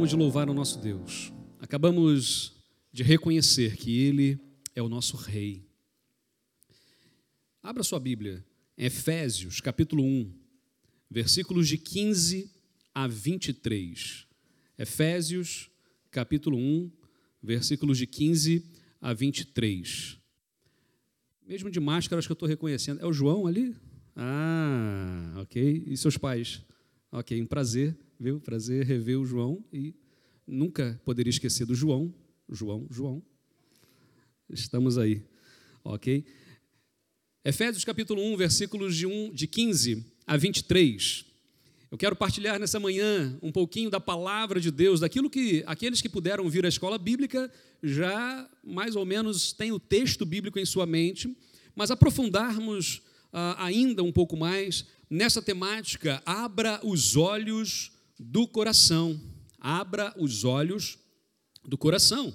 acabamos de louvar o nosso Deus, acabamos de reconhecer que Ele é o nosso Rei. Abra sua Bíblia, Efésios, capítulo 1, versículos de 15 a 23. Efésios, capítulo 1, versículos de 15 a 23. Mesmo de máscara, acho que eu estou reconhecendo. É o João ali? Ah, ok. E seus pais? Ok, um prazer, viu? Prazer rever o João e nunca poderia esquecer do João. João, João. Estamos aí, ok? Efésios capítulo 1, versículos de, 1, de 15 a 23. Eu quero partilhar nessa manhã um pouquinho da palavra de Deus, daquilo que aqueles que puderam vir à escola bíblica já mais ou menos têm o texto bíblico em sua mente, mas aprofundarmos ah, ainda um pouco mais nessa temática, abra os olhos do coração. Abra os olhos do coração.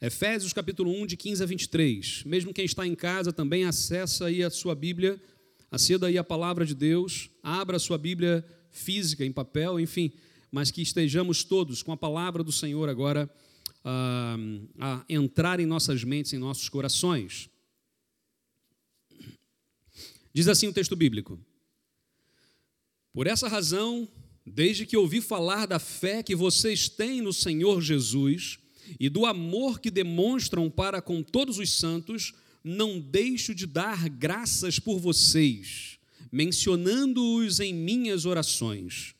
Efésios capítulo 1, de 15 a 23. Mesmo quem está em casa também acessa aí a sua Bíblia aceda aí a palavra de Deus, abra a sua Bíblia física, em papel, enfim, mas que estejamos todos com a palavra do Senhor agora ah, a entrar em nossas mentes, em nossos corações. Diz assim o texto bíblico: Por essa razão, desde que ouvi falar da fé que vocês têm no Senhor Jesus e do amor que demonstram para com todos os santos, não deixo de dar graças por vocês, mencionando-os em minhas orações.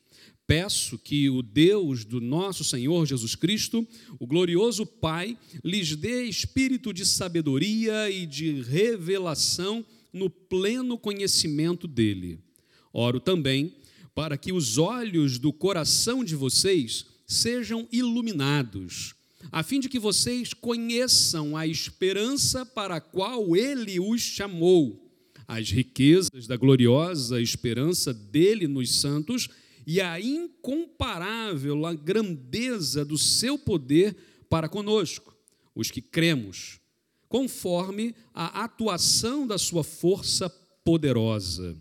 Peço que o Deus do nosso Senhor Jesus Cristo, o glorioso Pai, lhes dê espírito de sabedoria e de revelação no pleno conhecimento dele. Oro também para que os olhos do coração de vocês sejam iluminados a fim de que vocês conheçam a esperança para a qual ele os chamou, as riquezas da gloriosa esperança dele nos santos e a incomparável a grandeza do seu poder para conosco, os que cremos, conforme a atuação da sua força poderosa.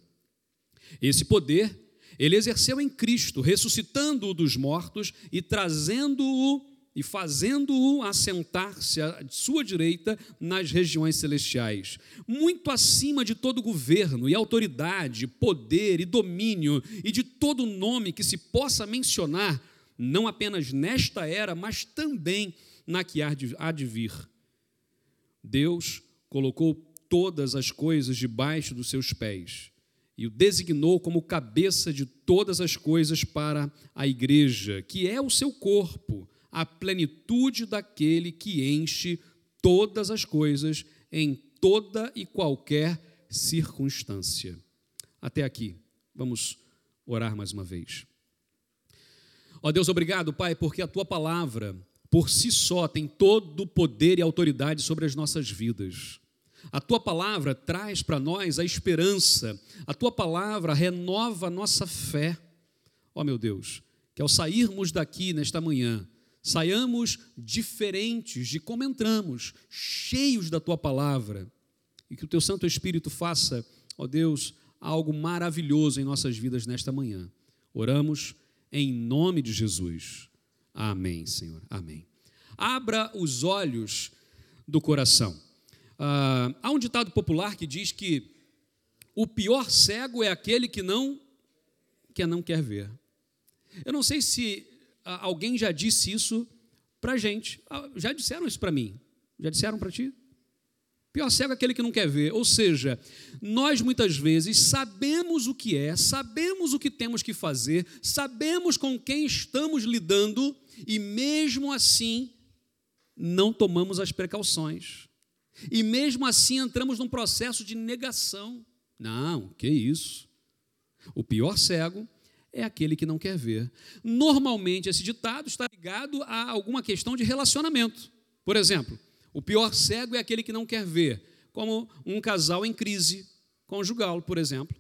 Esse poder ele exerceu em Cristo, ressuscitando-o dos mortos e trazendo-o e fazendo-o assentar-se à sua direita nas regiões celestiais, muito acima de todo governo e autoridade, poder e domínio e de todo nome que se possa mencionar, não apenas nesta era, mas também na que há de vir. Deus colocou todas as coisas debaixo dos seus pés e o designou como cabeça de todas as coisas para a igreja, que é o seu corpo a plenitude daquele que enche todas as coisas em toda e qualquer circunstância. Até aqui, vamos orar mais uma vez. Ó Deus, obrigado, Pai, porque a tua palavra, por si só, tem todo o poder e autoridade sobre as nossas vidas. A tua palavra traz para nós a esperança, a tua palavra renova a nossa fé. Ó meu Deus, que ao sairmos daqui nesta manhã, saiamos diferentes de como entramos, cheios da tua palavra, e que o teu Santo Espírito faça, ó Deus, algo maravilhoso em nossas vidas nesta manhã. Oramos em nome de Jesus. Amém, Senhor. Amém. Abra os olhos do coração. Ah, há um ditado popular que diz que o pior cego é aquele que não que não quer ver. Eu não sei se alguém já disse isso para gente. Ah, já disseram isso para mim. Já disseram para ti? Pior cego é aquele que não quer ver. Ou seja, nós muitas vezes sabemos o que é, sabemos o que temos que fazer, sabemos com quem estamos lidando e mesmo assim não tomamos as precauções. E mesmo assim entramos num processo de negação. Não, que isso. O pior cego é aquele que não quer ver. Normalmente, esse ditado está ligado a alguma questão de relacionamento. Por exemplo, o pior cego é aquele que não quer ver, como um casal em crise conjugal, por exemplo.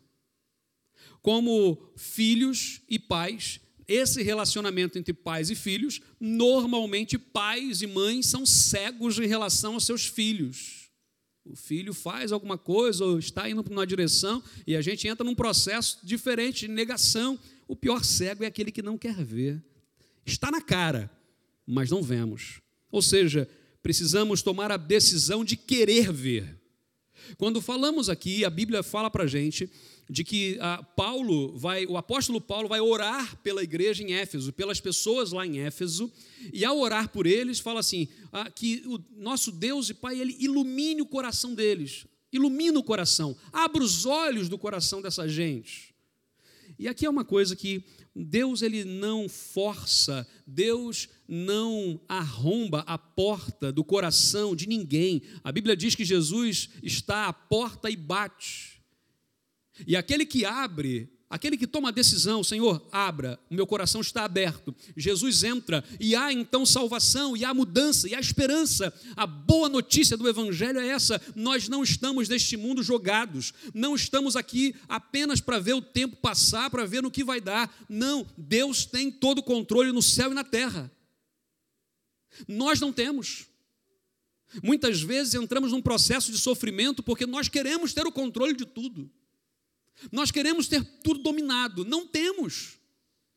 Como filhos e pais, esse relacionamento entre pais e filhos, normalmente pais e mães são cegos em relação aos seus filhos. O filho faz alguma coisa ou está indo para uma direção e a gente entra num processo diferente de negação o pior cego é aquele que não quer ver. Está na cara, mas não vemos. Ou seja, precisamos tomar a decisão de querer ver. Quando falamos aqui, a Bíblia fala para a gente de que ah, Paulo vai, o apóstolo Paulo vai orar pela igreja em Éfeso, pelas pessoas lá em Éfeso, e ao orar por eles, fala assim: ah, que o nosso Deus e Pai, ele ilumine o coração deles, ilumina o coração, abra os olhos do coração dessa gente. E aqui é uma coisa que Deus ele não força, Deus não arromba a porta do coração de ninguém. A Bíblia diz que Jesus está à porta e bate. E aquele que abre, aquele que toma a decisão, Senhor, abra, o meu coração está aberto. Jesus entra e há então salvação, e há mudança, e há esperança. A boa notícia do Evangelho é essa: nós não estamos neste mundo jogados, não estamos aqui apenas para ver o tempo passar, para ver no que vai dar. Não, Deus tem todo o controle no céu e na terra. Nós não temos. Muitas vezes entramos num processo de sofrimento porque nós queremos ter o controle de tudo. Nós queremos ter tudo dominado, não temos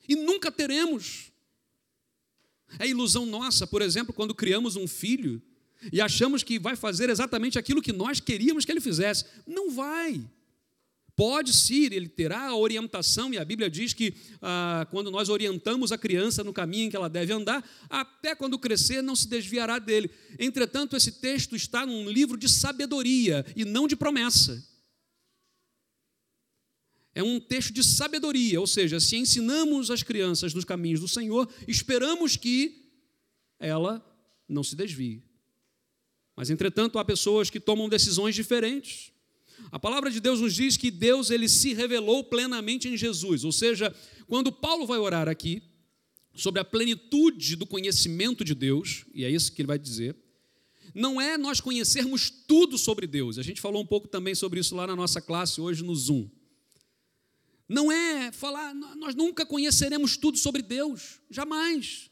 e nunca teremos. É ilusão nossa, por exemplo, quando criamos um filho e achamos que vai fazer exatamente aquilo que nós queríamos que ele fizesse. Não vai. Pode sim, ele terá a orientação, e a Bíblia diz que ah, quando nós orientamos a criança no caminho em que ela deve andar, até quando crescer não se desviará dele. Entretanto, esse texto está num livro de sabedoria e não de promessa. É um texto de sabedoria, ou seja, se ensinamos as crianças nos caminhos do Senhor, esperamos que ela não se desvie. Mas, entretanto, há pessoas que tomam decisões diferentes. A palavra de Deus nos diz que Deus ele se revelou plenamente em Jesus, ou seja, quando Paulo vai orar aqui sobre a plenitude do conhecimento de Deus, e é isso que ele vai dizer, não é nós conhecermos tudo sobre Deus. A gente falou um pouco também sobre isso lá na nossa classe hoje no Zoom. Não é falar, nós nunca conheceremos tudo sobre Deus, jamais.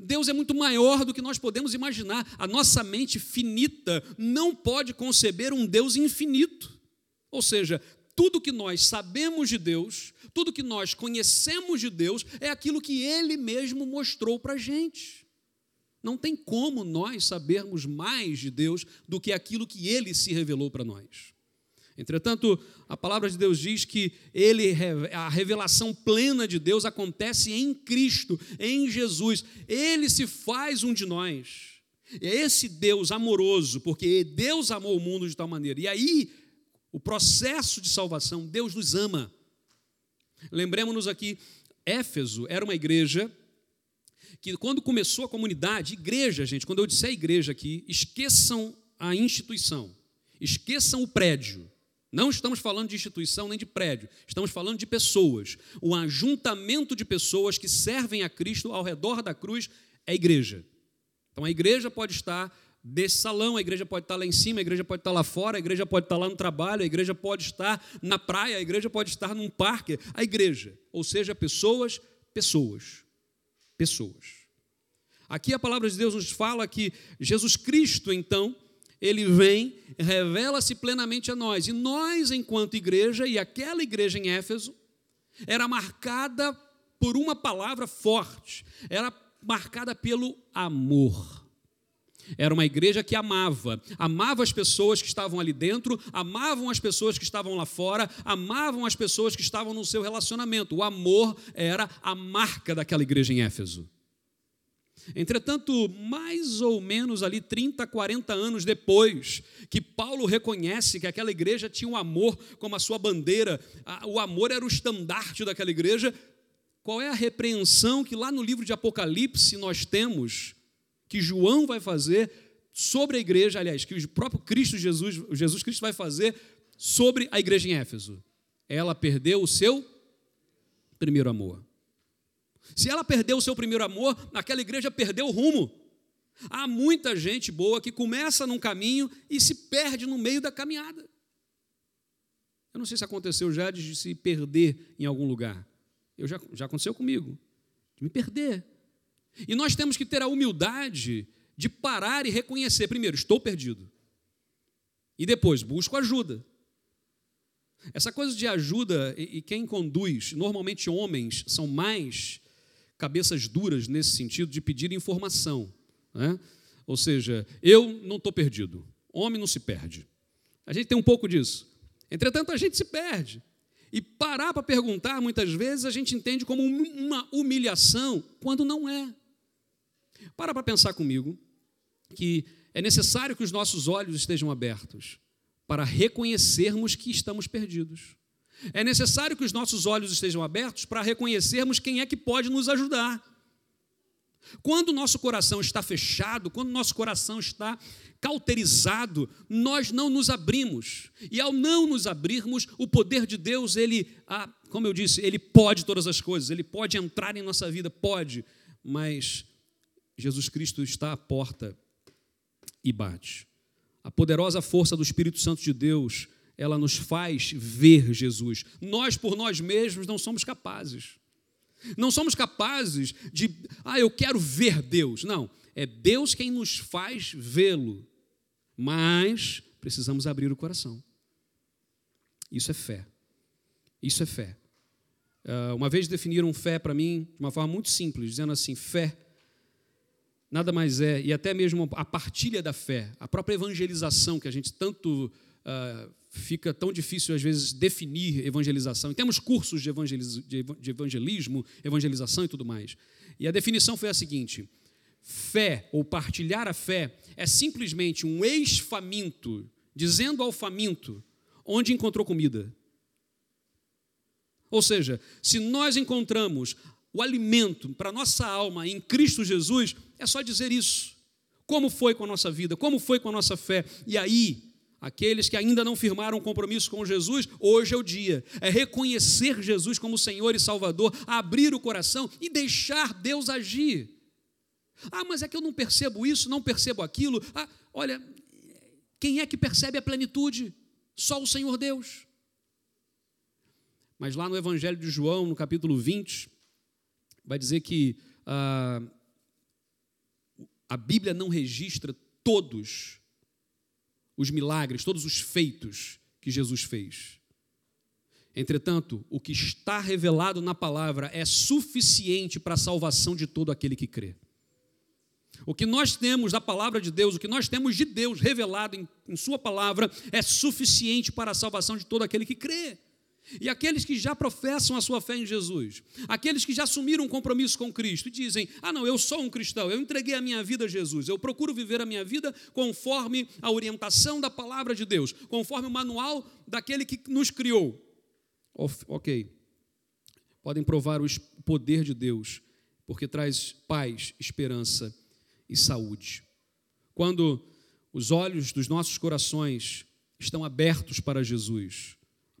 Deus é muito maior do que nós podemos imaginar. A nossa mente finita não pode conceber um Deus infinito. Ou seja, tudo que nós sabemos de Deus, tudo que nós conhecemos de Deus, é aquilo que Ele mesmo mostrou para a gente. Não tem como nós sabermos mais de Deus do que aquilo que Ele se revelou para nós. Entretanto, a palavra de Deus diz que ele, a revelação plena de Deus acontece em Cristo, em Jesus. Ele se faz um de nós. É esse Deus amoroso, porque Deus amou o mundo de tal maneira. E aí, o processo de salvação, Deus nos ama. Lembremos-nos aqui, Éfeso era uma igreja que, quando começou a comunidade, igreja, gente, quando eu disser igreja aqui, esqueçam a instituição, esqueçam o prédio. Não estamos falando de instituição nem de prédio, estamos falando de pessoas. O ajuntamento de pessoas que servem a Cristo ao redor da cruz é a igreja. Então a igreja pode estar desse salão, a igreja pode estar lá em cima, a igreja pode estar lá fora, a igreja pode estar lá no trabalho, a igreja pode estar na praia, a igreja pode estar num parque. A igreja, ou seja, pessoas, pessoas, pessoas. Aqui a palavra de Deus nos fala que Jesus Cristo, então, ele vem, revela-se plenamente a nós. E nós, enquanto igreja, e aquela igreja em Éfeso, era marcada por uma palavra forte, era marcada pelo amor. Era uma igreja que amava, amava as pessoas que estavam ali dentro, amavam as pessoas que estavam lá fora, amavam as pessoas que estavam no seu relacionamento. O amor era a marca daquela igreja em Éfeso. Entretanto, mais ou menos ali 30, 40 anos depois, que Paulo reconhece que aquela igreja tinha um amor como a sua bandeira, o amor era o estandarte daquela igreja, qual é a repreensão que lá no livro de Apocalipse nós temos, que João vai fazer sobre a igreja, aliás, que o próprio Cristo Jesus, Jesus Cristo vai fazer sobre a igreja em Éfeso? Ela perdeu o seu primeiro amor. Se ela perdeu o seu primeiro amor, aquela igreja perdeu o rumo. Há muita gente boa que começa num caminho e se perde no meio da caminhada. Eu não sei se aconteceu já de se perder em algum lugar. Eu já, já aconteceu comigo, de me perder. E nós temos que ter a humildade de parar e reconhecer: primeiro, estou perdido. E depois, busco ajuda. Essa coisa de ajuda, e, e quem conduz, normalmente homens, são mais cabeças duras nesse sentido de pedir informação. Né? Ou seja, eu não estou perdido. Homem não se perde. A gente tem um pouco disso. Entretanto, a gente se perde. E parar para perguntar, muitas vezes, a gente entende como uma humilhação, quando não é. Para para pensar comigo que é necessário que os nossos olhos estejam abertos para reconhecermos que estamos perdidos. É necessário que os nossos olhos estejam abertos para reconhecermos quem é que pode nos ajudar. Quando o nosso coração está fechado, quando o nosso coração está cauterizado, nós não nos abrimos. E ao não nos abrirmos, o poder de Deus, ele, ah, como eu disse, ele pode todas as coisas, ele pode entrar em nossa vida, pode, mas Jesus Cristo está à porta e bate. A poderosa força do Espírito Santo de Deus, ela nos faz ver Jesus. Nós, por nós mesmos, não somos capazes. Não somos capazes de, ah, eu quero ver Deus. Não, é Deus quem nos faz vê-lo. Mas precisamos abrir o coração. Isso é fé. Isso é fé. Ah, uma vez definiram fé para mim de uma forma muito simples, dizendo assim: fé nada mais é, e até mesmo a partilha da fé, a própria evangelização, que a gente tanto uh, fica tão difícil às vezes definir evangelização. E temos cursos de, de evangelismo, evangelização e tudo mais. E a definição foi a seguinte: fé ou partilhar a fé é simplesmente um ex-faminto dizendo ao faminto onde encontrou comida. Ou seja, se nós encontramos o alimento para a nossa alma em Cristo Jesus, é só dizer isso. Como foi com a nossa vida, como foi com a nossa fé. E aí, Aqueles que ainda não firmaram um compromisso com Jesus, hoje é o dia. É reconhecer Jesus como Senhor e Salvador, abrir o coração e deixar Deus agir. Ah, mas é que eu não percebo isso, não percebo aquilo. Ah, olha, quem é que percebe a plenitude? Só o Senhor Deus. Mas lá no Evangelho de João, no capítulo 20, vai dizer que ah, a Bíblia não registra todos os milagres, todos os feitos que Jesus fez. Entretanto, o que está revelado na palavra é suficiente para a salvação de todo aquele que crê. O que nós temos da palavra de Deus, o que nós temos de Deus revelado em, em Sua palavra, é suficiente para a salvação de todo aquele que crê. E aqueles que já professam a sua fé em Jesus, aqueles que já assumiram um compromisso com Cristo dizem: Ah, não, eu sou um cristão, eu entreguei a minha vida a Jesus, eu procuro viver a minha vida conforme a orientação da palavra de Deus, conforme o manual daquele que nos criou. Ok, podem provar o poder de Deus, porque traz paz, esperança e saúde. Quando os olhos dos nossos corações estão abertos para Jesus,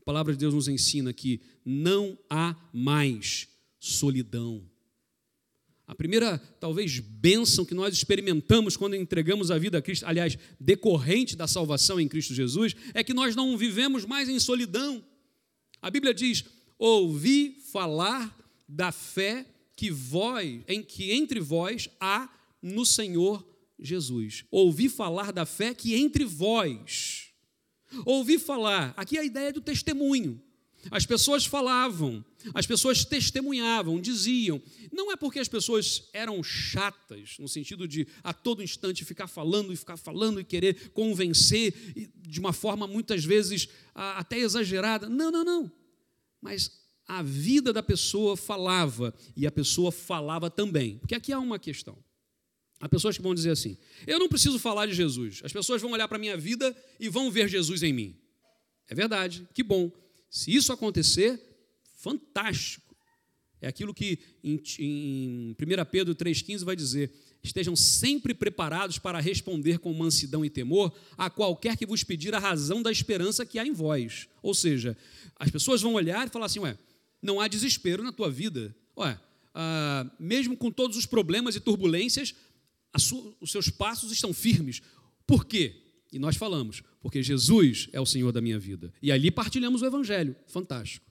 palavra de Deus nos ensina que não há mais solidão. A primeira, talvez, bênção que nós experimentamos quando entregamos a vida a Cristo, aliás, decorrente da salvação em Cristo Jesus, é que nós não vivemos mais em solidão. A Bíblia diz: ouvi falar da fé que vós, em que entre vós há no Senhor Jesus. Ouvi falar da fé que entre vós Ouvi falar, aqui é a ideia do testemunho. As pessoas falavam, as pessoas testemunhavam, diziam. Não é porque as pessoas eram chatas, no sentido de a todo instante ficar falando e ficar falando e querer convencer de uma forma muitas vezes até exagerada. Não, não, não. Mas a vida da pessoa falava e a pessoa falava também. Porque aqui há uma questão. Há pessoas que vão dizer assim: eu não preciso falar de Jesus. As pessoas vão olhar para a minha vida e vão ver Jesus em mim. É verdade, que bom. Se isso acontecer, fantástico. É aquilo que em, em 1 Pedro 3,15 vai dizer: estejam sempre preparados para responder com mansidão e temor a qualquer que vos pedir a razão da esperança que há em vós. Ou seja, as pessoas vão olhar e falar assim: ué, não há desespero na tua vida. Ué, ah, mesmo com todos os problemas e turbulências, sua, os seus passos estão firmes. Por quê? E nós falamos, porque Jesus é o Senhor da minha vida. E ali partilhamos o Evangelho. Fantástico.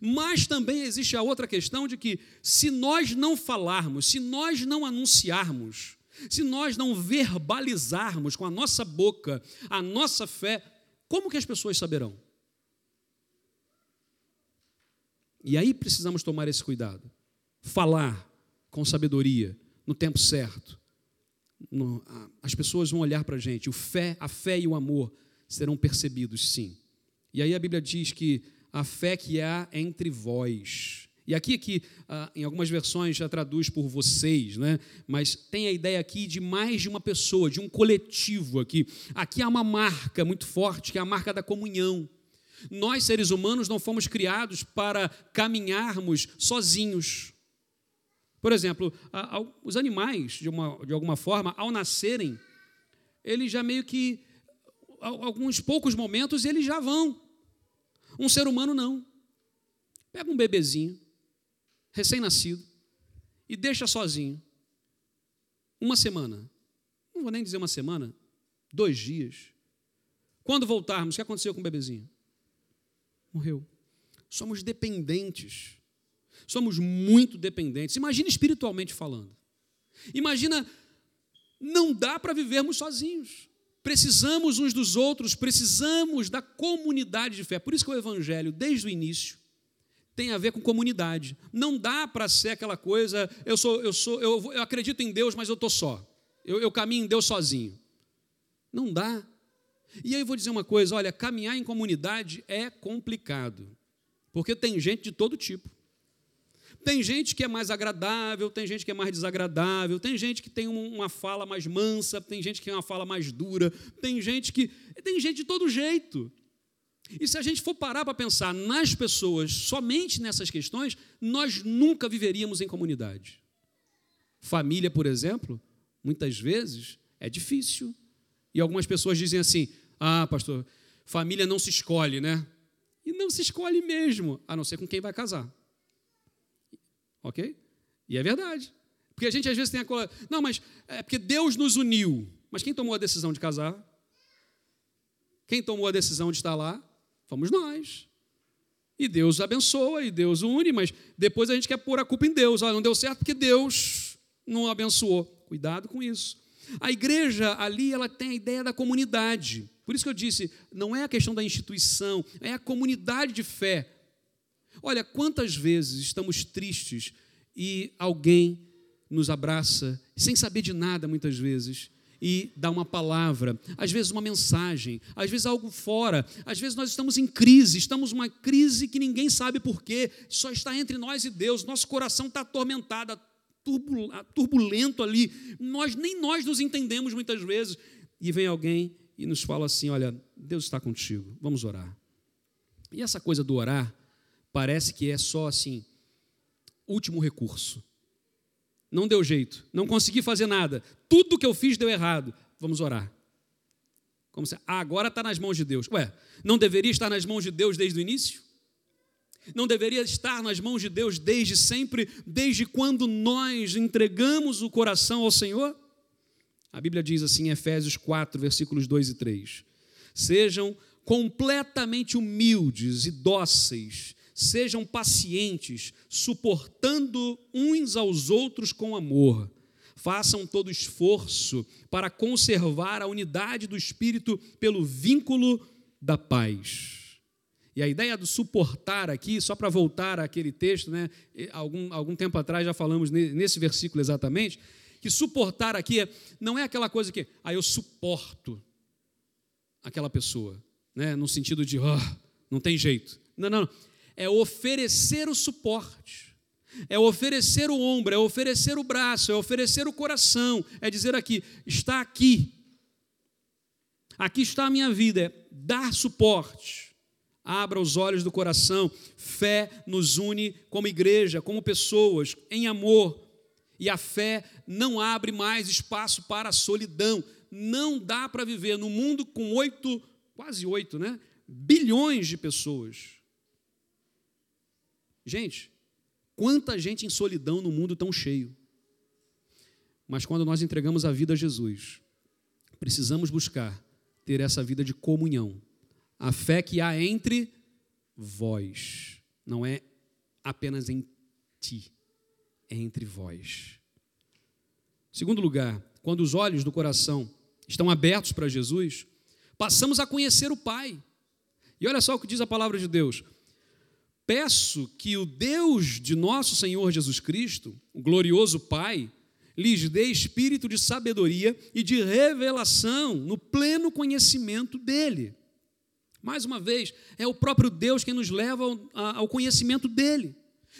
Mas também existe a outra questão de que, se nós não falarmos, se nós não anunciarmos, se nós não verbalizarmos com a nossa boca a nossa fé, como que as pessoas saberão? E aí precisamos tomar esse cuidado. Falar com sabedoria, no tempo certo, no, as pessoas vão olhar para a gente. O fé, a fé e o amor serão percebidos, sim. E aí a Bíblia diz que a fé que há entre vós. E aqui, aqui ah, em algumas versões já traduz por vocês, né? mas tem a ideia aqui de mais de uma pessoa, de um coletivo aqui. Aqui há uma marca muito forte, que é a marca da comunhão. Nós, seres humanos, não fomos criados para caminharmos sozinhos. Por exemplo, os animais, de, uma, de alguma forma, ao nascerem, eles já meio que, alguns poucos momentos, eles já vão. Um ser humano não. Pega um bebezinho, recém-nascido, e deixa sozinho. Uma semana. Não vou nem dizer uma semana, dois dias. Quando voltarmos, o que aconteceu com o bebezinho? Morreu. Somos dependentes Somos muito dependentes. Imagina espiritualmente falando. Imagina, não dá para vivermos sozinhos. Precisamos uns dos outros, precisamos da comunidade de fé. Por isso que o Evangelho, desde o início, tem a ver com comunidade. Não dá para ser aquela coisa, eu sou, eu sou, eu, eu acredito em Deus, mas eu estou só. Eu, eu caminho em Deus sozinho. Não dá. E aí eu vou dizer uma coisa: olha, caminhar em comunidade é complicado, porque tem gente de todo tipo. Tem gente que é mais agradável, tem gente que é mais desagradável, tem gente que tem uma fala mais mansa, tem gente que tem uma fala mais dura, tem gente que. Tem gente de todo jeito. E se a gente for parar para pensar nas pessoas somente nessas questões, nós nunca viveríamos em comunidade. Família, por exemplo, muitas vezes é difícil. E algumas pessoas dizem assim: ah, pastor, família não se escolhe, né? E não se escolhe mesmo, a não ser com quem vai casar. Ok? E é verdade. Porque a gente às vezes tem a coisa. Não, mas é porque Deus nos uniu. Mas quem tomou a decisão de casar? Quem tomou a decisão de estar lá? Fomos nós. E Deus abençoa, e Deus une, mas depois a gente quer pôr a culpa em Deus. Ah, não deu certo porque Deus não abençoou. Cuidado com isso. A igreja ali, ela tem a ideia da comunidade. Por isso que eu disse, não é a questão da instituição, é a comunidade de fé. Olha, quantas vezes estamos tristes e alguém nos abraça, sem saber de nada muitas vezes, e dá uma palavra, às vezes uma mensagem, às vezes algo fora, às vezes nós estamos em crise, estamos numa crise que ninguém sabe porquê, só está entre nós e Deus, nosso coração está atormentado, turbulento ali, nós nem nós nos entendemos muitas vezes, e vem alguém e nos fala assim: olha, Deus está contigo, vamos orar. E essa coisa do orar, parece que é só assim, último recurso. Não deu jeito, não consegui fazer nada, tudo que eu fiz deu errado. Vamos orar. Como se, ah, agora está nas mãos de Deus. Ué, não deveria estar nas mãos de Deus desde o início? Não deveria estar nas mãos de Deus desde sempre, desde quando nós entregamos o coração ao Senhor? A Bíblia diz assim em Efésios 4, versículos 2 e 3: Sejam completamente humildes e dóceis, Sejam pacientes, suportando uns aos outros com amor. Façam todo esforço para conservar a unidade do espírito pelo vínculo da paz. E a ideia do suportar aqui, só para voltar àquele texto, né, algum, algum tempo atrás já falamos nesse versículo exatamente, que suportar aqui é, não é aquela coisa que, ah, eu suporto aquela pessoa, né, no sentido de, oh, não tem jeito. Não, não, é oferecer o suporte, é oferecer o ombro, é oferecer o braço, é oferecer o coração, é dizer aqui: está aqui, aqui está a minha vida, é dar suporte. Abra os olhos do coração, fé nos une como igreja, como pessoas, em amor. E a fé não abre mais espaço para a solidão. Não dá para viver no mundo com oito, quase oito, né? Bilhões de pessoas Gente, quanta gente em solidão no mundo tão cheio. Mas quando nós entregamos a vida a Jesus, precisamos buscar ter essa vida de comunhão. A fé que há entre vós, não é apenas em ti, é entre vós. Segundo lugar, quando os olhos do coração estão abertos para Jesus, passamos a conhecer o Pai. E olha só o que diz a palavra de Deus: peço que o Deus de nosso Senhor Jesus Cristo, o glorioso Pai, lhes dê espírito de sabedoria e de revelação no pleno conhecimento dele. Mais uma vez, é o próprio Deus quem nos leva ao, conhecimento dele.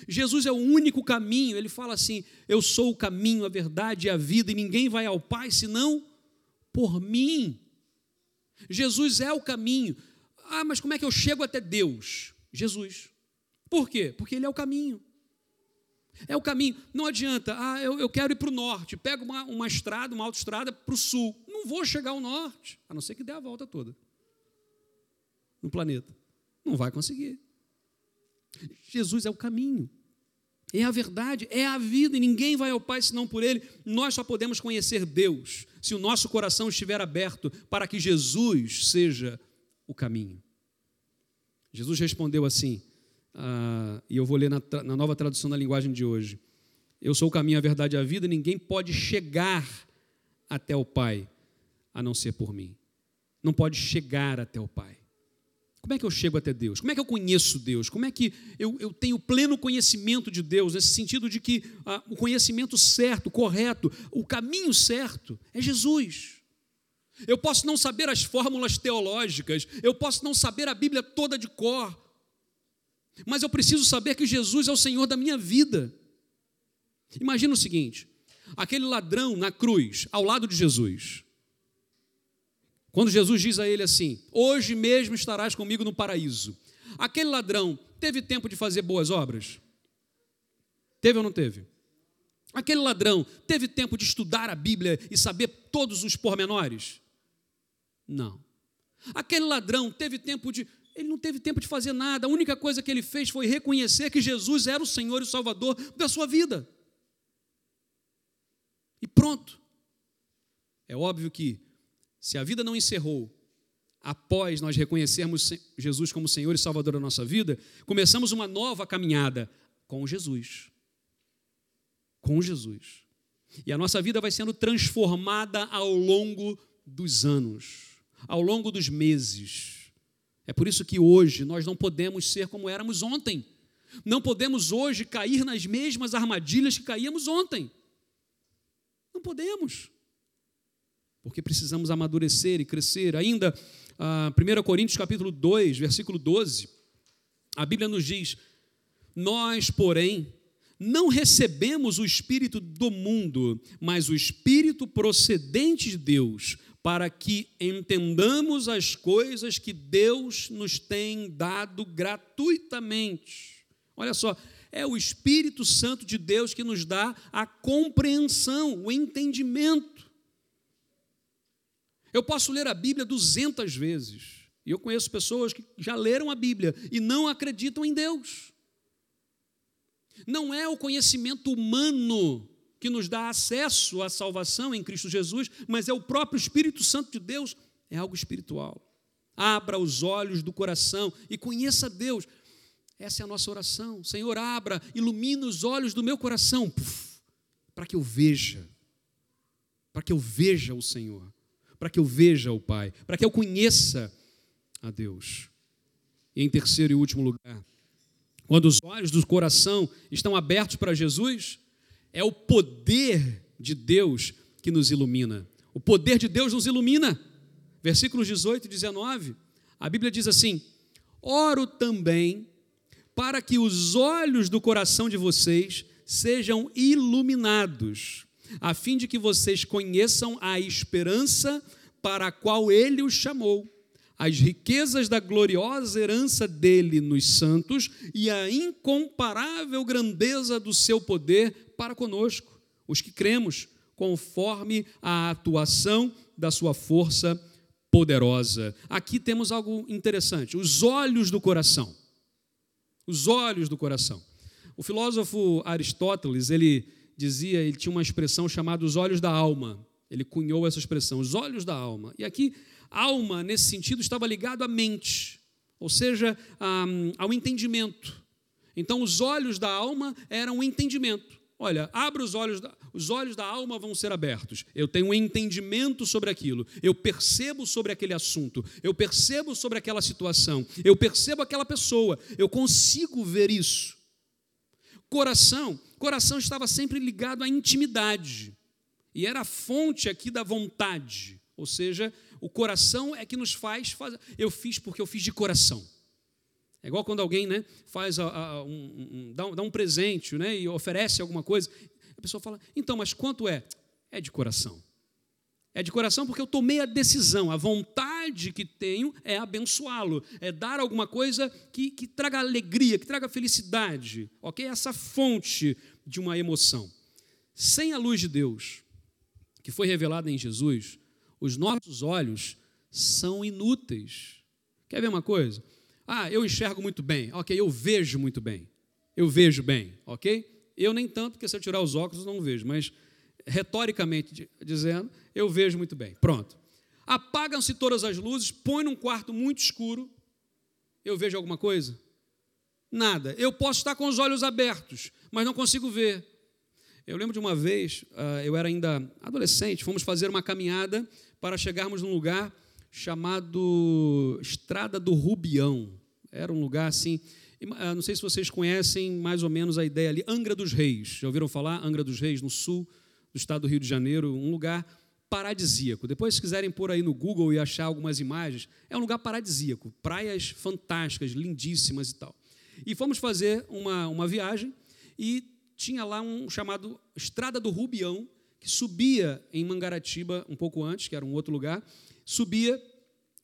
Jesus é o único caminho, ele fala assim: Eu sou o caminho, a verdade e a vida, e ninguém vai ao Pai senão por mim. Jesus é o caminho. Ah, mas como é que eu chego até Deus? Jesus. Por quê? Porque Ele é o caminho. É o caminho. Não adianta, ah, eu, eu quero ir para o norte, pego uma, uma estrada, uma autoestrada para o sul. Não vou chegar ao norte, a não ser que dê a volta toda no planeta. Não vai conseguir. Jesus é o caminho, é a verdade, é a vida, e ninguém vai ao Pai senão por Ele. Nós só podemos conhecer Deus se o nosso coração estiver aberto para que Jesus seja o caminho. Jesus respondeu assim, ah, e eu vou ler na, na nova tradução da linguagem de hoje: Eu sou o caminho, a verdade e a vida, ninguém pode chegar até o Pai a não ser por mim. Não pode chegar até o Pai. Como é que eu chego até Deus? Como é que eu conheço Deus? Como é que eu, eu tenho pleno conhecimento de Deus, nesse sentido de que ah, o conhecimento certo, correto, o caminho certo é Jesus. Eu posso não saber as fórmulas teológicas, eu posso não saber a Bíblia toda de cor, mas eu preciso saber que Jesus é o Senhor da minha vida. Imagina o seguinte: aquele ladrão na cruz, ao lado de Jesus, quando Jesus diz a ele assim: Hoje mesmo estarás comigo no paraíso. Aquele ladrão teve tempo de fazer boas obras? Teve ou não teve? Aquele ladrão teve tempo de estudar a Bíblia e saber todos os pormenores? Não. Aquele ladrão teve tempo de. Ele não teve tempo de fazer nada. A única coisa que ele fez foi reconhecer que Jesus era o Senhor e o Salvador da sua vida. E pronto. É óbvio que se a vida não encerrou após nós reconhecermos Jesus como Senhor e Salvador da nossa vida, começamos uma nova caminhada com Jesus. Com Jesus. E a nossa vida vai sendo transformada ao longo dos anos, ao longo dos meses. É por isso que hoje nós não podemos ser como éramos ontem. Não podemos hoje cair nas mesmas armadilhas que caíamos ontem. Não podemos porque precisamos amadurecer e crescer. Ainda, 1 Coríntios capítulo 2, versículo 12, a Bíblia nos diz: Nós, porém, não recebemos o Espírito do mundo, mas o Espírito procedente de Deus, para que entendamos as coisas que Deus nos tem dado gratuitamente. Olha só, é o Espírito Santo de Deus que nos dá a compreensão, o entendimento. Eu posso ler a Bíblia duzentas vezes. E eu conheço pessoas que já leram a Bíblia e não acreditam em Deus. Não é o conhecimento humano que nos dá acesso à salvação em Cristo Jesus, mas é o próprio Espírito Santo de Deus, é algo espiritual. Abra os olhos do coração e conheça Deus. Essa é a nossa oração. Senhor, abra, ilumina os olhos do meu coração, para que eu veja, para que eu veja o Senhor para que eu veja o Pai, para que eu conheça a Deus. E em terceiro e último lugar, quando os olhos do coração estão abertos para Jesus, é o poder de Deus que nos ilumina. O poder de Deus nos ilumina. Versículos 18 e 19, a Bíblia diz assim: Oro também para que os olhos do coração de vocês sejam iluminados a fim de que vocês conheçam a esperança para a qual ele os chamou, as riquezas da gloriosa herança dele nos santos e a incomparável grandeza do seu poder para conosco, os que cremos, conforme a atuação da sua força poderosa. Aqui temos algo interessante: os olhos do coração. Os olhos do coração. O filósofo Aristóteles, ele dizia, ele tinha uma expressão chamada os olhos da alma. Ele cunhou essa expressão, os olhos da alma. E aqui, alma, nesse sentido, estava ligado à mente, ou seja, ao entendimento. Então, os olhos da alma eram o entendimento. olha, abre os olhos, da, os olhos da alma vão ser abertos. Eu tenho um entendimento sobre aquilo, eu percebo sobre aquele assunto, eu percebo sobre aquela situação, eu percebo aquela pessoa, eu consigo ver isso. Coração, coração estava sempre ligado à intimidade e era a fonte aqui da vontade, ou seja, o coração é que nos faz, faz eu fiz porque eu fiz de coração. É igual quando alguém né, faz a, a, um, um, dá, um, dá um presente né, e oferece alguma coisa. A pessoa fala, então, mas quanto é? É de coração. É de coração porque eu tomei a decisão, a vontade que tenho é abençoá-lo, é dar alguma coisa que, que traga alegria, que traga felicidade, ok? Essa fonte de uma emoção. Sem a luz de Deus, que foi revelada em Jesus, os nossos olhos são inúteis. Quer ver uma coisa? Ah, eu enxergo muito bem. Ok, eu vejo muito bem. Eu vejo bem, ok? Eu nem tanto, porque se eu tirar os óculos não vejo, mas retoricamente dizendo, eu vejo muito bem. Pronto. Apagam-se todas as luzes, põe num quarto muito escuro, eu vejo alguma coisa? Nada. Eu posso estar com os olhos abertos, mas não consigo ver. Eu lembro de uma vez, ah, eu era ainda adolescente, fomos fazer uma caminhada para chegarmos num lugar chamado Estrada do Rubião. Era um lugar assim. Ah, não sei se vocês conhecem mais ou menos a ideia ali. Angra dos Reis. Já ouviram falar? Angra dos Reis, no sul do estado do Rio de Janeiro. Um lugar paradisíaco. Depois, se quiserem pôr aí no Google e achar algumas imagens, é um lugar paradisíaco. Praias fantásticas, lindíssimas e tal. E fomos fazer uma, uma viagem e tinha lá um chamado Estrada do Rubião, que subia em Mangaratiba, um pouco antes, que era um outro lugar, subia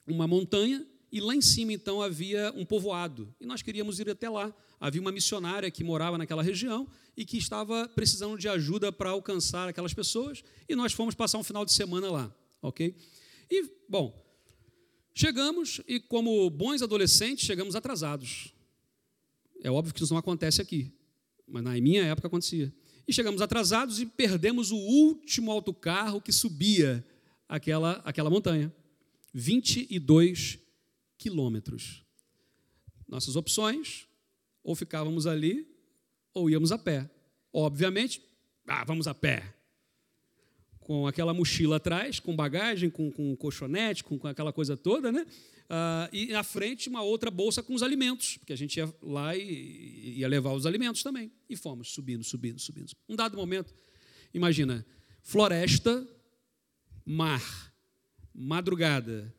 uma montanha e lá em cima, então, havia um povoado. E nós queríamos ir até lá. Havia uma missionária que morava naquela região e que estava precisando de ajuda para alcançar aquelas pessoas. E nós fomos passar um final de semana lá, ok? E, bom, chegamos e, como bons adolescentes, chegamos atrasados. É óbvio que isso não acontece aqui, mas na minha época acontecia. E chegamos atrasados e perdemos o último autocarro que subia aquela, aquela montanha. 22 quilômetros. Nossas opções, ou ficávamos ali, ou íamos a pé. Obviamente, ah, vamos a pé. Com aquela mochila atrás, com bagagem, com, com colchonete, com, com aquela coisa toda, né? Ah, e na frente uma outra bolsa com os alimentos, porque a gente ia lá e ia levar os alimentos também. E fomos subindo, subindo, subindo. Um dado momento, imagina, floresta, mar, madrugada,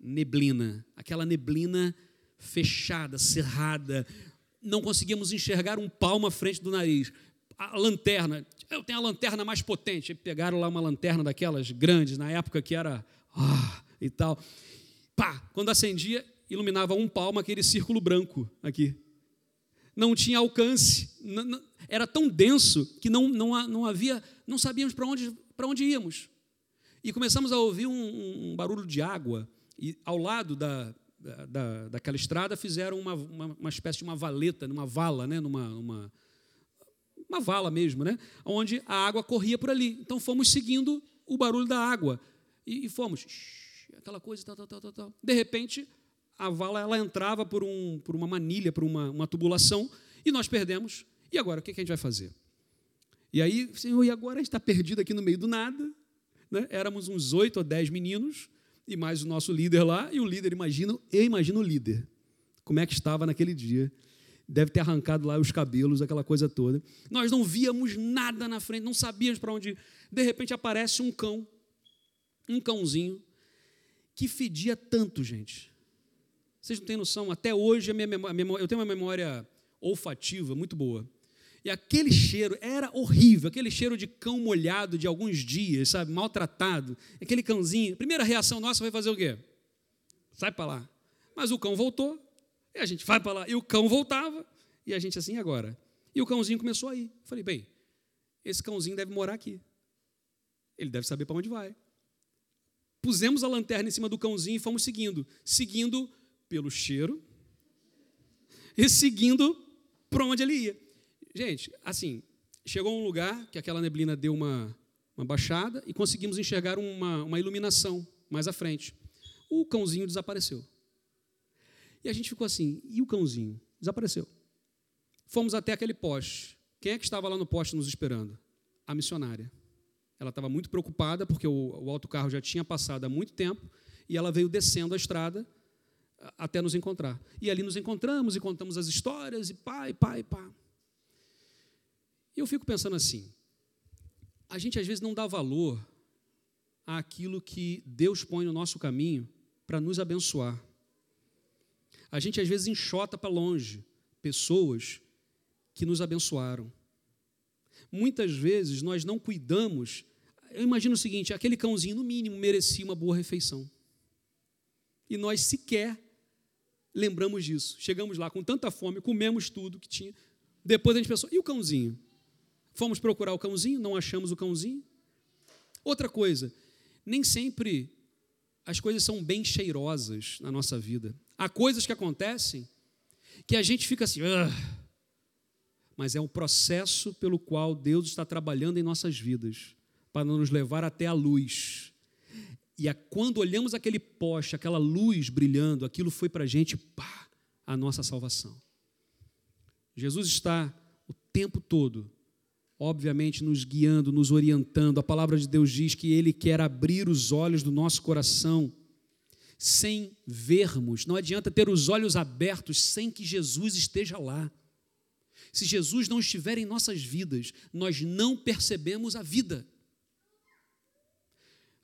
neblina, aquela neblina fechada, cerrada, não conseguíamos enxergar um palmo à frente do nariz. A lanterna, eu tenho a lanterna mais potente. Pegaram lá uma lanterna daquelas grandes, na época que era. Ah, e tal. Pá, quando acendia, iluminava um palmo aquele círculo branco aqui. Não tinha alcance, não, não, era tão denso que não, não, não havia, não sabíamos para onde, onde íamos. E começamos a ouvir um, um barulho de água e ao lado da, da, daquela estrada fizeram uma, uma, uma, espécie de uma valeta, numa vala, né? numa, uma, uma vala mesmo, né? onde a água corria por ali. Então fomos seguindo o barulho da água e, e fomos, aquela coisa, tal, tal, tal, tal. De repente, a vala ela entrava por, um, por uma manilha, por uma, uma tubulação, e nós perdemos. E agora, o que, que a gente vai fazer? E aí, Senhor, e agora a gente está perdido aqui no meio do nada. Né? Éramos uns oito ou dez meninos, e mais o nosso líder lá, e o líder, imagino, eu imagino o líder, como é que estava naquele dia. Deve ter arrancado lá os cabelos, aquela coisa toda. Nós não víamos nada na frente, não sabíamos para onde ir. De repente aparece um cão, um cãozinho, que fedia tanto, gente. Vocês não têm noção, até hoje a minha memória, eu tenho uma memória olfativa muito boa. E aquele cheiro era horrível, aquele cheiro de cão molhado de alguns dias, sabe, maltratado. Aquele cãozinho. Primeira reação nossa foi fazer o quê? Sai para lá. Mas o cão voltou, e a gente vai para lá. E o cão voltava, e a gente assim agora. E o cãozinho começou a ir. Falei, bem, esse cãozinho deve morar aqui. Ele deve saber para onde vai. Pusemos a lanterna em cima do cãozinho e fomos seguindo. Seguindo pelo cheiro e seguindo para onde ele ia. Gente, assim, chegou um lugar que aquela neblina deu uma, uma baixada e conseguimos enxergar uma, uma iluminação mais à frente. O cãozinho desapareceu. E a gente ficou assim, e o cãozinho? Desapareceu. Fomos até aquele poste. Quem é que estava lá no poste nos esperando? A missionária. Ela estava muito preocupada porque o, o autocarro já tinha passado há muito tempo e ela veio descendo a estrada até nos encontrar. E ali nos encontramos e contamos as histórias e pá, e pá, e pá. E eu fico pensando assim: a gente às vezes não dá valor àquilo que Deus põe no nosso caminho para nos abençoar. A gente às vezes enxota para longe pessoas que nos abençoaram. Muitas vezes nós não cuidamos. Eu imagino o seguinte: aquele cãozinho, no mínimo, merecia uma boa refeição. E nós sequer lembramos disso. Chegamos lá com tanta fome, comemos tudo que tinha. Depois a gente pensou: e o cãozinho? Fomos procurar o cãozinho, não achamos o cãozinho. Outra coisa, nem sempre as coisas são bem cheirosas na nossa vida. Há coisas que acontecem que a gente fica assim, mas é um processo pelo qual Deus está trabalhando em nossas vidas para nos levar até a luz. E a, quando olhamos aquele poste, aquela luz brilhando, aquilo foi para a gente, pá, a nossa salvação. Jesus está o tempo todo obviamente nos guiando, nos orientando. A palavra de Deus diz que Ele quer abrir os olhos do nosso coração sem vermos. Não adianta ter os olhos abertos sem que Jesus esteja lá. Se Jesus não estiver em nossas vidas, nós não percebemos a vida.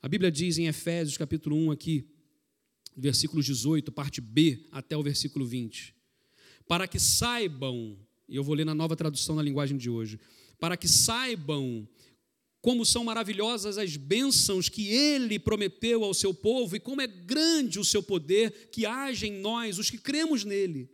A Bíblia diz em Efésios capítulo 1 aqui, versículo 18, parte B até o versículo 20. Para que saibam, e eu vou ler na nova tradução na linguagem de hoje, para que saibam como são maravilhosas as bênçãos que ele prometeu ao seu povo e como é grande o seu poder que age em nós, os que cremos nele.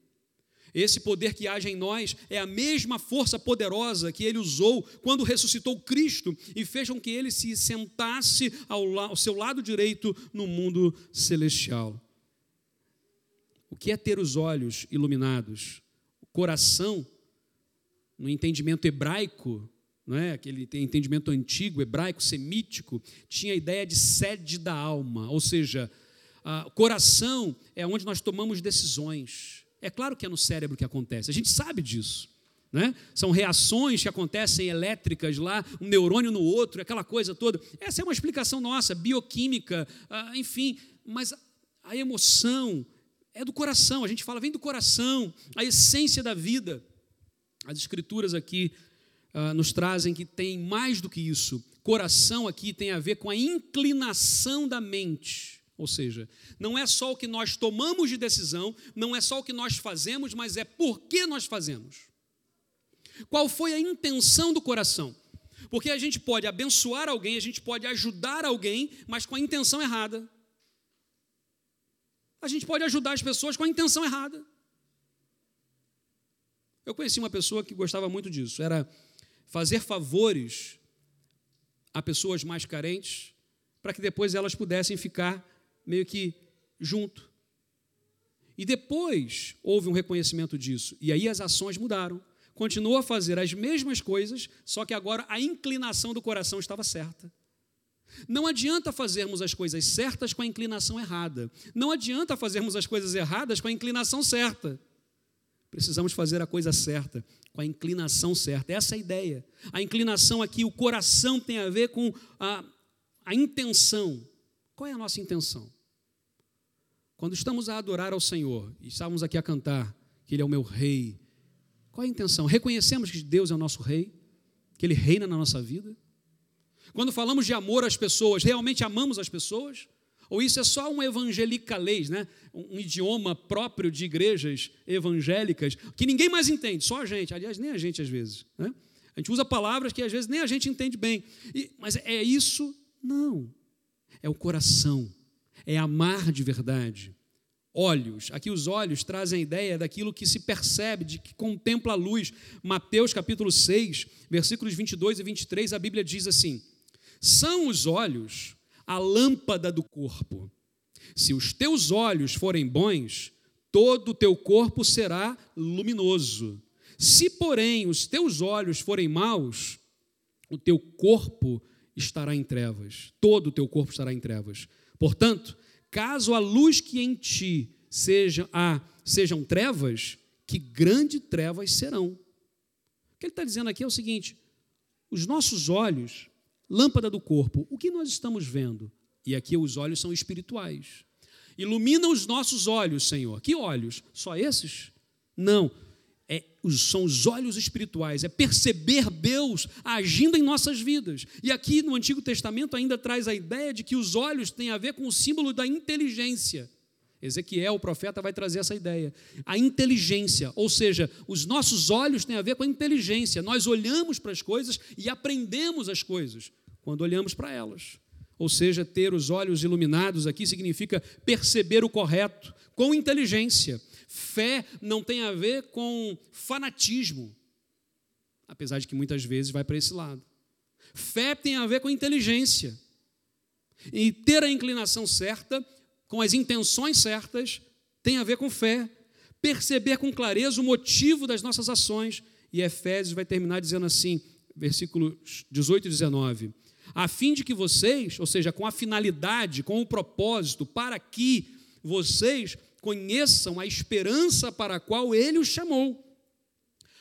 Esse poder que age em nós é a mesma força poderosa que ele usou quando ressuscitou Cristo e fez com que ele se sentasse ao, ao seu lado direito no mundo celestial. O que é ter os olhos iluminados? O coração no entendimento hebraico, não é? aquele entendimento antigo, hebraico, semítico, tinha a ideia de sede da alma, ou seja, o coração é onde nós tomamos decisões. É claro que é no cérebro que acontece, a gente sabe disso. Né? São reações que acontecem elétricas lá, um neurônio no outro, aquela coisa toda. Essa é uma explicação nossa, bioquímica, ah, enfim, mas a emoção é do coração, a gente fala, vem do coração, a essência da vida. As escrituras aqui uh, nos trazem que tem mais do que isso. Coração aqui tem a ver com a inclinação da mente. Ou seja, não é só o que nós tomamos de decisão, não é só o que nós fazemos, mas é por que nós fazemos. Qual foi a intenção do coração? Porque a gente pode abençoar alguém, a gente pode ajudar alguém, mas com a intenção errada. A gente pode ajudar as pessoas com a intenção errada. Eu conheci uma pessoa que gostava muito disso, era fazer favores a pessoas mais carentes, para que depois elas pudessem ficar meio que junto. E depois houve um reconhecimento disso, e aí as ações mudaram. Continuou a fazer as mesmas coisas, só que agora a inclinação do coração estava certa. Não adianta fazermos as coisas certas com a inclinação errada. Não adianta fazermos as coisas erradas com a inclinação certa. Precisamos fazer a coisa certa, com a inclinação certa. Essa é a ideia. A inclinação aqui, o coração tem a ver com a, a intenção. Qual é a nossa intenção? Quando estamos a adorar ao Senhor, e estávamos aqui a cantar que Ele é o meu rei, qual é a intenção? Reconhecemos que Deus é o nosso rei, que Ele reina na nossa vida? Quando falamos de amor às pessoas, realmente amamos as pessoas? Ou isso é só um evangelicalês, né? um idioma próprio de igrejas evangélicas, que ninguém mais entende, só a gente, aliás, nem a gente às vezes. Né? A gente usa palavras que às vezes nem a gente entende bem. E, mas é isso? Não. É o coração, é amar de verdade. Olhos, aqui os olhos trazem a ideia daquilo que se percebe, de que contempla a luz. Mateus capítulo 6, versículos 22 e 23, a Bíblia diz assim: São os olhos a lâmpada do corpo. Se os teus olhos forem bons, todo o teu corpo será luminoso. Se, porém, os teus olhos forem maus, o teu corpo estará em trevas, todo o teu corpo estará em trevas. Portanto, caso a luz que em ti seja a, sejam trevas, que grandes trevas serão. O que ele está dizendo aqui é o seguinte: os nossos olhos, lâmpada do corpo, o que nós estamos vendo? E aqui os olhos são espirituais. Ilumina os nossos olhos, Senhor. Que olhos? Só esses? Não. É, são os olhos espirituais, é perceber Deus agindo em nossas vidas. E aqui no Antigo Testamento ainda traz a ideia de que os olhos têm a ver com o símbolo da inteligência. Ezequiel, o profeta, vai trazer essa ideia. A inteligência, ou seja, os nossos olhos têm a ver com a inteligência. Nós olhamos para as coisas e aprendemos as coisas quando olhamos para elas. Ou seja, ter os olhos iluminados aqui significa perceber o correto com inteligência. Fé não tem a ver com fanatismo, apesar de que muitas vezes vai para esse lado. Fé tem a ver com inteligência. E ter a inclinação certa, com as intenções certas, tem a ver com fé. Perceber com clareza o motivo das nossas ações. E Efésios vai terminar dizendo assim, versículos 18 e 19 a fim de que vocês, ou seja, com a finalidade, com o propósito, para que vocês conheçam a esperança para a qual ele os chamou,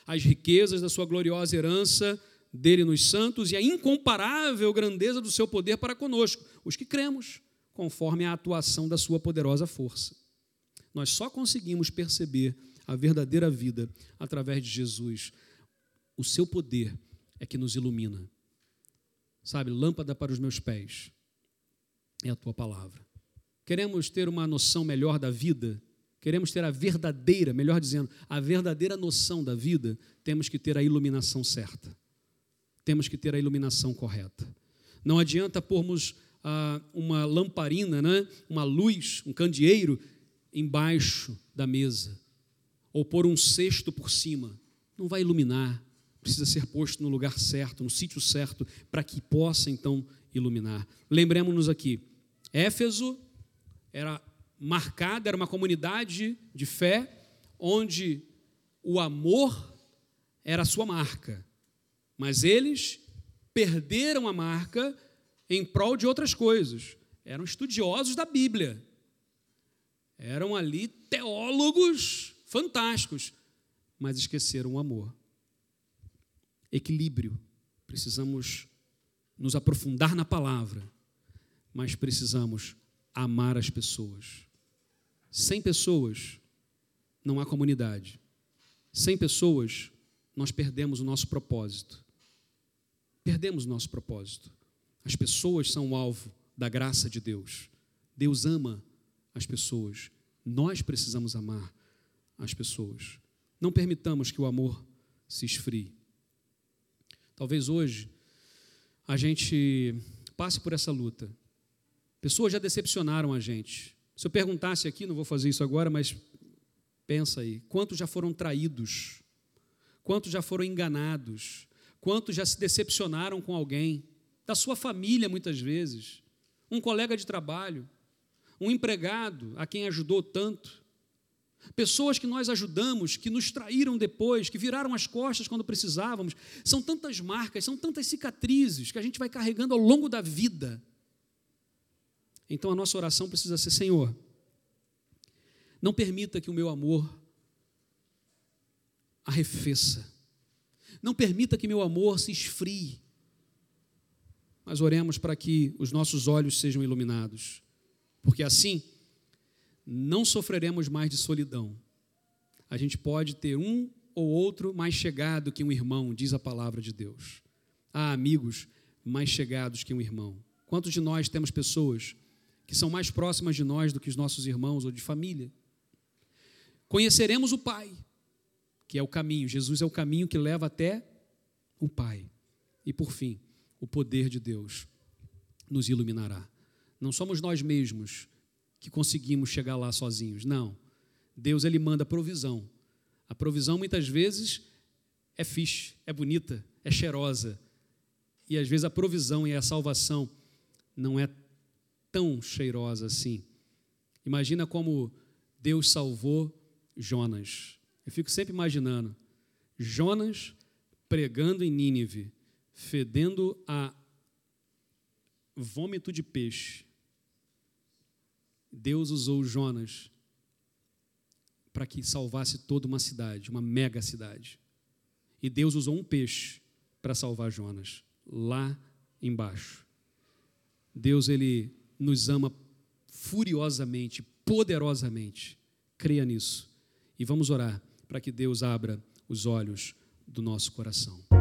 as riquezas da sua gloriosa herança dele nos santos e a incomparável grandeza do seu poder para conosco, os que cremos, conforme a atuação da sua poderosa força. Nós só conseguimos perceber a verdadeira vida através de Jesus. O seu poder é que nos ilumina. Sabe, lâmpada para os meus pés é a tua palavra. Queremos ter uma noção melhor da vida, queremos ter a verdadeira, melhor dizendo, a verdadeira noção da vida, temos que ter a iluminação certa. Temos que ter a iluminação correta. Não adianta pormos ah, uma lamparina, né? uma luz, um candeeiro embaixo da mesa, ou pôr um cesto por cima. Não vai iluminar, precisa ser posto no lugar certo, no sítio certo, para que possa então iluminar. Lembremos-nos aqui: Éfeso era marcada, era uma comunidade de fé, onde o amor era a sua marca, mas eles perderam a marca em prol de outras coisas. Eram estudiosos da Bíblia, eram ali teólogos fantásticos, mas esqueceram o amor equilíbrio. Precisamos nos aprofundar na palavra, mas precisamos amar as pessoas. Sem pessoas, não há comunidade. Sem pessoas, nós perdemos o nosso propósito. Perdemos o nosso propósito. As pessoas são o alvo da graça de Deus. Deus ama as pessoas. Nós precisamos amar as pessoas. Não permitamos que o amor se esfrie. Talvez hoje a gente passe por essa luta. Pessoas já decepcionaram a gente. Se eu perguntasse aqui, não vou fazer isso agora, mas pensa aí: quantos já foram traídos? Quantos já foram enganados? Quantos já se decepcionaram com alguém? Da sua família, muitas vezes. Um colega de trabalho, um empregado a quem ajudou tanto. Pessoas que nós ajudamos, que nos traíram depois, que viraram as costas quando precisávamos. São tantas marcas, são tantas cicatrizes que a gente vai carregando ao longo da vida. Então a nossa oração precisa ser: Senhor, não permita que o meu amor arrefeça. Não permita que meu amor se esfrie. Mas oremos para que os nossos olhos sejam iluminados. Porque assim não sofreremos mais de solidão. A gente pode ter um ou outro mais chegado que um irmão, diz a palavra de Deus. Há amigos mais chegados que um irmão. Quantos de nós temos pessoas que são mais próximas de nós do que os nossos irmãos ou de família? Conheceremos o Pai, que é o caminho. Jesus é o caminho que leva até o Pai. E por fim, o poder de Deus nos iluminará. Não somos nós mesmos que conseguimos chegar lá sozinhos. Não. Deus ele manda provisão. A provisão muitas vezes é fixe, é bonita, é cheirosa. E às vezes a provisão e a salvação não é tão cheirosa assim. Imagina como Deus salvou Jonas. Eu fico sempre imaginando Jonas pregando em Nínive, fedendo a vômito de peixe. Deus usou Jonas para que salvasse toda uma cidade, uma mega cidade. E Deus usou um peixe para salvar Jonas, lá embaixo. Deus, ele nos ama furiosamente, poderosamente. Creia nisso. E vamos orar para que Deus abra os olhos do nosso coração.